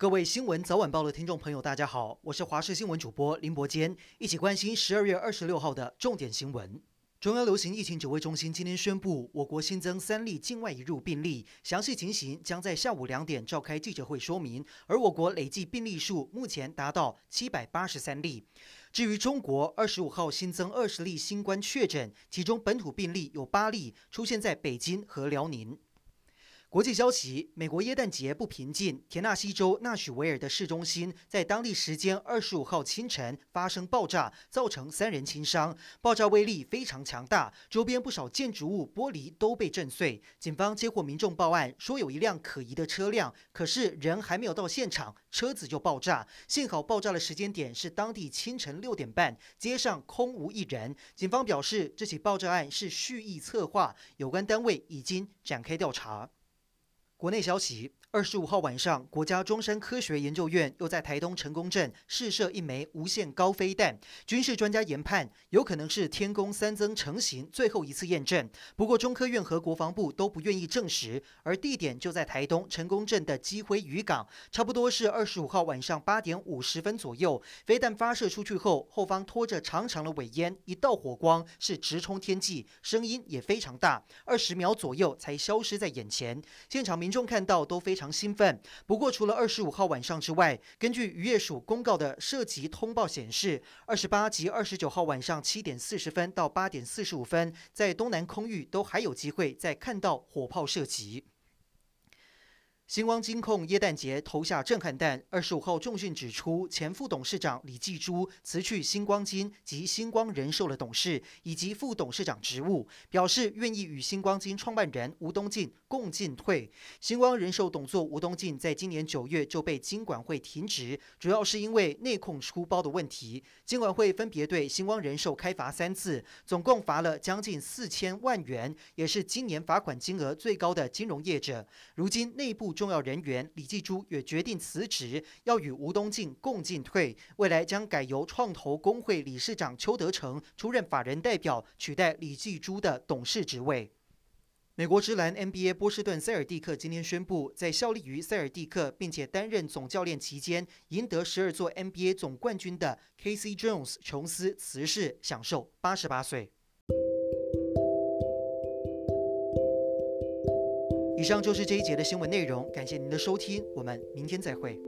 各位新闻早晚报的听众朋友，大家好，我是华视新闻主播林伯坚，一起关心十二月二十六号的重点新闻。中央流行疫情指挥中心今天宣布，我国新增三例境外移入病例，详细情形将在下午两点召开记者会说明。而我国累计病例数目前达到七百八十三例。至于中国，二十五号新增二十例新冠确诊，其中本土病例有八例出现在北京和辽宁。国际消息：美国耶诞节不平静，田纳西州纳许维尔的市中心在当地时间二十五号清晨发生爆炸，造成三人轻伤。爆炸威力非常强大，周边不少建筑物玻璃都被震碎。警方接获民众报案，说有一辆可疑的车辆，可是人还没有到现场，车子就爆炸。幸好爆炸的时间点是当地清晨六点半，街上空无一人。警方表示，这起爆炸案是蓄意策划，有关单位已经展开调查。国内消息。二十五号晚上，国家中山科学研究院又在台东成功镇试射一枚无限高飞弹。军事专家研判，有可能是天宫三增成型最后一次验证。不过，中科院和国防部都不愿意证实。而地点就在台东成功镇的基辉渔港，差不多是二十五号晚上八点五十分左右。飞弹发射出去后，后方拖着长长的尾烟，一道火光是直冲天际，声音也非常大，二十秒左右才消失在眼前。现场民众看到都非常。常兴奋。不过，除了二十五号晚上之外，根据渔业署公告的涉及通报显示，二十八及二十九号晚上七点四十分到八点四十五分，在东南空域都还有机会再看到火炮射击。星光金控耶诞节投下震撼弹。二十五号重讯指出，前副董事长李继珠辞去星光金及星光人寿的董事以及副董事长职务，表示愿意与星光金创办人吴东进共进退。星光人寿董座吴东进在今年九月就被金管会停职，主要是因为内控出包的问题。金管会分别对星光人寿开罚三次，总共罚了将近四千万元，也是今年罚款金额最高的金融业者。如今内部。重要人员李继珠也决定辞职，要与吴东进共进退。未来将改由创投公会理事长邱德成出任法人代表，取代李继珠的董事职位。美国职篮 NBA 波士顿塞尔蒂克今天宣布，在效力于塞尔蒂克并且担任总教练期间，赢得十二座 NBA 总冠军的 K.C. Jones 琼斯辞世，享寿八十八岁。以上就是这一节的新闻内容，感谢您的收听，我们明天再会。